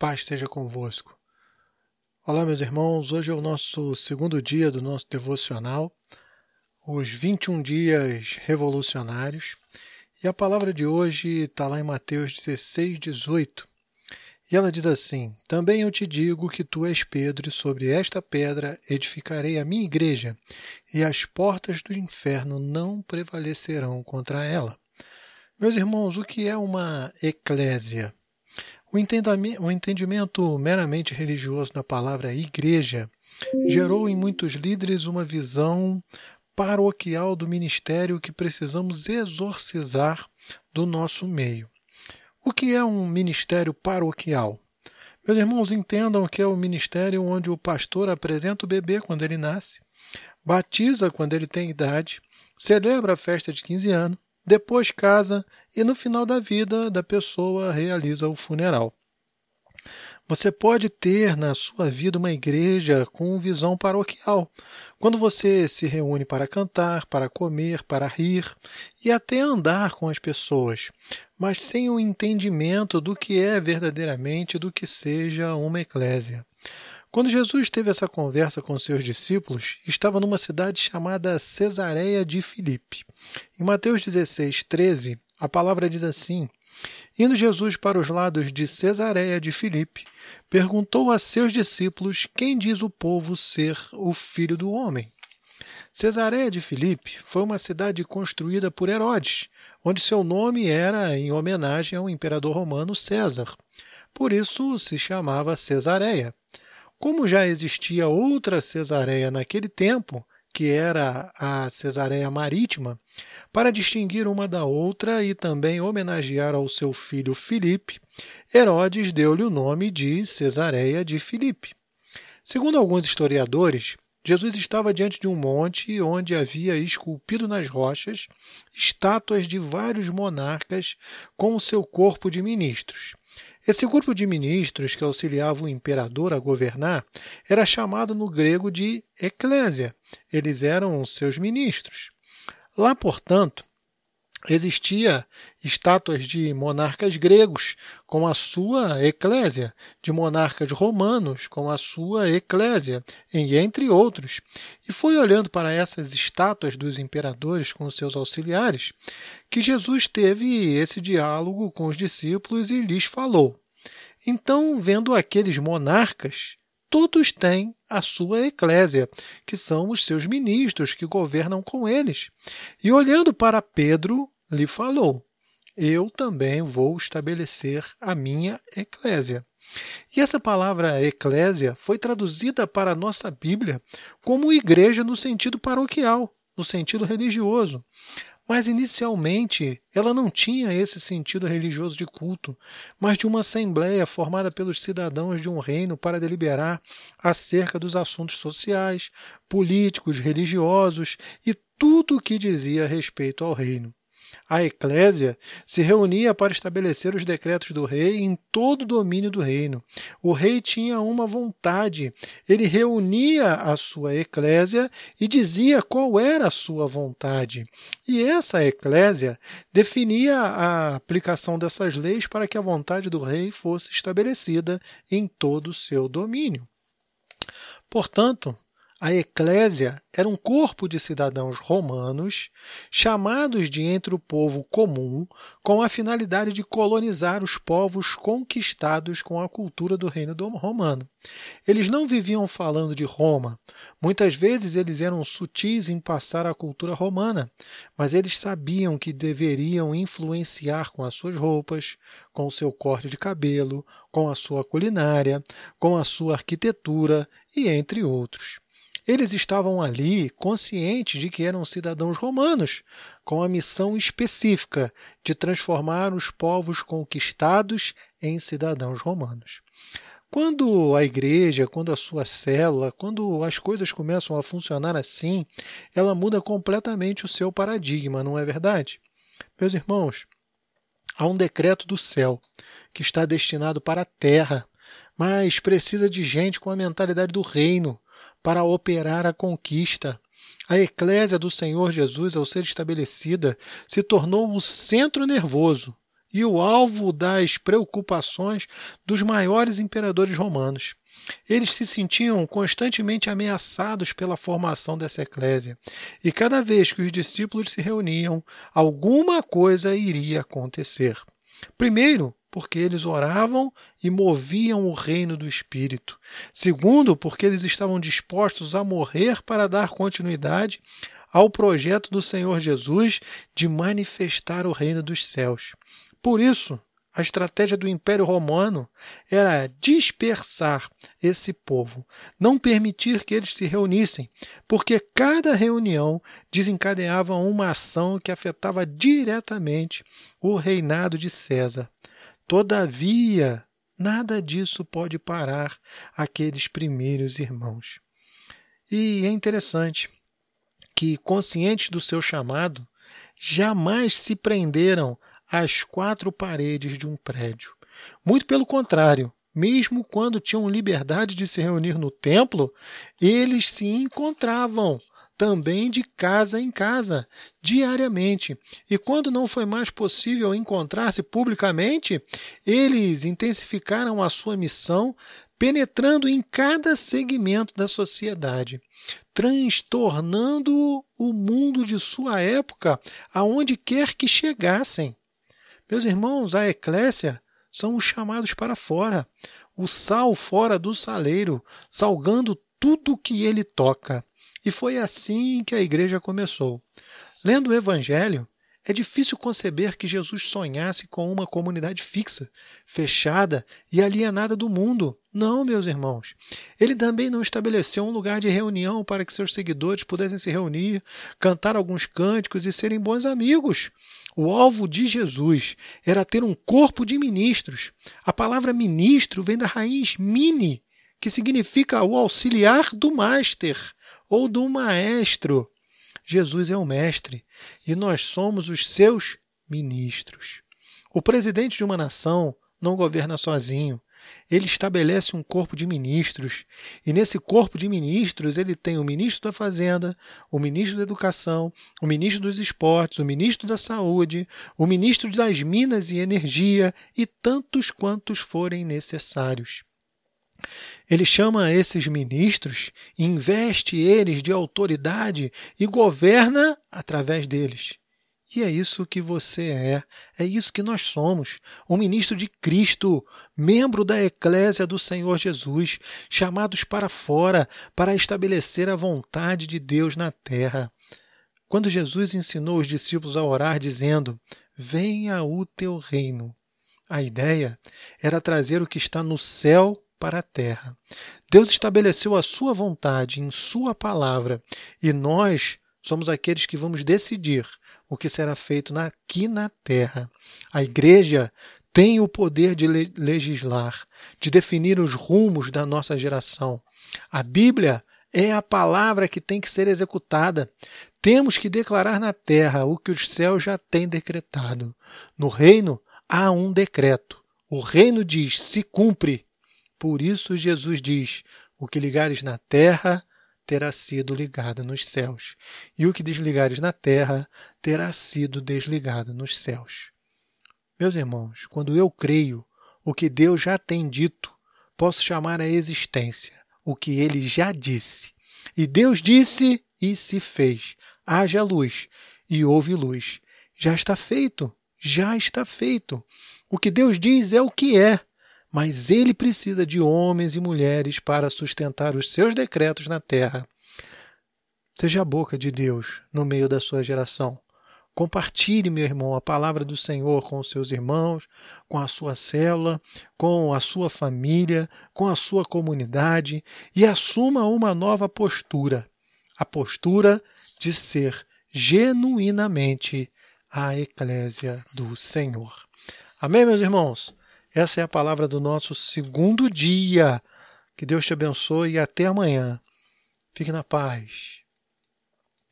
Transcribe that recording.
paz seja convosco. Olá, meus irmãos. Hoje é o nosso segundo dia do nosso devocional, os 21 dias revolucionários. E a palavra de hoje está lá em Mateus 16, 18. E ela diz assim: Também eu te digo que tu és Pedro, e sobre esta pedra edificarei a minha igreja, e as portas do inferno não prevalecerão contra ela. Meus irmãos, o que é uma eclésia? O entendimento meramente religioso da palavra igreja gerou em muitos líderes uma visão paroquial do ministério que precisamos exorcizar do nosso meio. O que é um ministério paroquial? Meus irmãos, entendam que é o ministério onde o pastor apresenta o bebê quando ele nasce, batiza quando ele tem idade, celebra a festa de 15 anos, depois casa e no final da vida da pessoa realiza o funeral. Você pode ter na sua vida uma igreja com visão paroquial, quando você se reúne para cantar, para comer, para rir e até andar com as pessoas, mas sem o entendimento do que é verdadeiramente do que seja uma eclésia. Quando Jesus teve essa conversa com seus discípulos, estava numa cidade chamada Cesareia de Filipe. Em Mateus 16, 13, a palavra diz assim: Indo Jesus para os lados de Cesareia de Filipe, perguntou a seus discípulos quem diz o povo ser o filho do homem. Cesareia de Filipe foi uma cidade construída por Herodes, onde seu nome era em homenagem ao imperador romano César. Por isso se chamava Cesareia. Como já existia outra Cesareia naquele tempo, que era a Cesareia Marítima, para distinguir uma da outra e também homenagear ao seu filho Filipe, Herodes deu-lhe o nome de Cesareia de Filipe. Segundo alguns historiadores, Jesus estava diante de um monte onde havia esculpido nas rochas estátuas de vários monarcas com o seu corpo de ministros. Esse grupo de ministros que auxiliava o imperador a governar era chamado no grego de eclésia. Eles eram seus ministros. Lá, portanto, existia estátuas de monarcas gregos com a sua eclésia, de monarcas romanos com a sua eclésia, entre outros. E foi olhando para essas estátuas dos imperadores com seus auxiliares que Jesus teve esse diálogo com os discípulos e lhes falou. Então, vendo aqueles monarcas, todos têm a sua eclésia, que são os seus ministros que governam com eles. E olhando para Pedro, lhe falou: Eu também vou estabelecer a minha eclésia. E essa palavra eclésia foi traduzida para a nossa Bíblia como igreja no sentido paroquial, no sentido religioso. Mas inicialmente ela não tinha esse sentido religioso de culto, mas de uma assembleia formada pelos cidadãos de um reino para deliberar acerca dos assuntos sociais, políticos, religiosos e tudo o que dizia respeito ao reino. A Eclésia se reunia para estabelecer os decretos do rei em todo o domínio do reino. O rei tinha uma vontade, ele reunia a sua Eclésia e dizia qual era a sua vontade. E essa Eclésia definia a aplicação dessas leis para que a vontade do rei fosse estabelecida em todo o seu domínio. Portanto, a Eclésia era um corpo de cidadãos romanos chamados de entre o povo comum com a finalidade de colonizar os povos conquistados com a cultura do reino romano. Eles não viviam falando de Roma. Muitas vezes eles eram sutis em passar a cultura romana, mas eles sabiam que deveriam influenciar com as suas roupas, com o seu corte de cabelo, com a sua culinária, com a sua arquitetura e entre outros. Eles estavam ali conscientes de que eram cidadãos romanos, com a missão específica de transformar os povos conquistados em cidadãos romanos. Quando a igreja, quando a sua célula, quando as coisas começam a funcionar assim, ela muda completamente o seu paradigma, não é verdade? Meus irmãos, há um decreto do céu que está destinado para a terra, mas precisa de gente com a mentalidade do reino, para operar a conquista. A eclésia do Senhor Jesus, ao ser estabelecida, se tornou o centro nervoso e o alvo das preocupações dos maiores imperadores romanos. Eles se sentiam constantemente ameaçados pela formação dessa eclésia, e cada vez que os discípulos se reuniam, alguma coisa iria acontecer. Primeiro, porque eles oravam e moviam o reino do Espírito. Segundo, porque eles estavam dispostos a morrer para dar continuidade ao projeto do Senhor Jesus de manifestar o reino dos céus. Por isso, a estratégia do Império Romano era dispersar esse povo, não permitir que eles se reunissem, porque cada reunião desencadeava uma ação que afetava diretamente o reinado de César. Todavia, nada disso pode parar aqueles primeiros irmãos. E é interessante que, conscientes do seu chamado, jamais se prenderam às quatro paredes de um prédio. Muito pelo contrário, mesmo quando tinham liberdade de se reunir no templo, eles se encontravam também de casa em casa, diariamente. E quando não foi mais possível encontrar-se publicamente, eles intensificaram a sua missão, penetrando em cada segmento da sociedade, transtornando o mundo de sua época aonde quer que chegassem. Meus irmãos, a eclésia são os chamados para fora, o sal fora do saleiro, salgando tudo que ele toca. E foi assim que a igreja começou. Lendo o Evangelho, é difícil conceber que Jesus sonhasse com uma comunidade fixa, fechada e alienada do mundo. Não, meus irmãos. Ele também não estabeleceu um lugar de reunião para que seus seguidores pudessem se reunir, cantar alguns cânticos e serem bons amigos. O alvo de Jesus era ter um corpo de ministros. A palavra ministro vem da raiz mini, que significa o auxiliar do master ou do maestro. Jesus é o mestre e nós somos os seus ministros. O presidente de uma nação não governa sozinho. Ele estabelece um corpo de ministros, e nesse corpo de ministros ele tem o ministro da Fazenda, o ministro da Educação, o ministro dos Esportes, o ministro da Saúde, o ministro das Minas e Energia e tantos quantos forem necessários. Ele chama esses ministros, investe eles de autoridade e governa através deles. E é isso que você é, é isso que nós somos, um ministro de Cristo, membro da Eclésia do Senhor Jesus, chamados para fora para estabelecer a vontade de Deus na terra. Quando Jesus ensinou os discípulos a orar, dizendo: Venha o teu reino, a ideia era trazer o que está no céu para a terra. Deus estabeleceu a sua vontade em sua palavra e nós somos aqueles que vamos decidir o que será feito aqui na terra. A igreja tem o poder de legislar, de definir os rumos da nossa geração. A Bíblia é a palavra que tem que ser executada. Temos que declarar na terra o que os céus já têm decretado. No reino há um decreto. O reino diz: se cumpre. Por isso Jesus diz: O que ligares na terra terá sido ligado nos céus, e o que desligares na terra terá sido desligado nos céus. Meus irmãos, quando eu creio o que Deus já tem dito, posso chamar a existência o que ele já disse. E Deus disse e se fez: haja luz, e houve luz. Já está feito, já está feito. O que Deus diz é o que é mas ele precisa de homens e mulheres para sustentar os seus decretos na terra. Seja a boca de Deus no meio da sua geração. Compartilhe, meu irmão, a palavra do Senhor com os seus irmãos, com a sua célula, com a sua família, com a sua comunidade e assuma uma nova postura a postura de ser genuinamente a eclésia do Senhor. Amém, meus irmãos? Essa é a palavra do nosso segundo dia. Que Deus te abençoe e até amanhã. Fique na paz.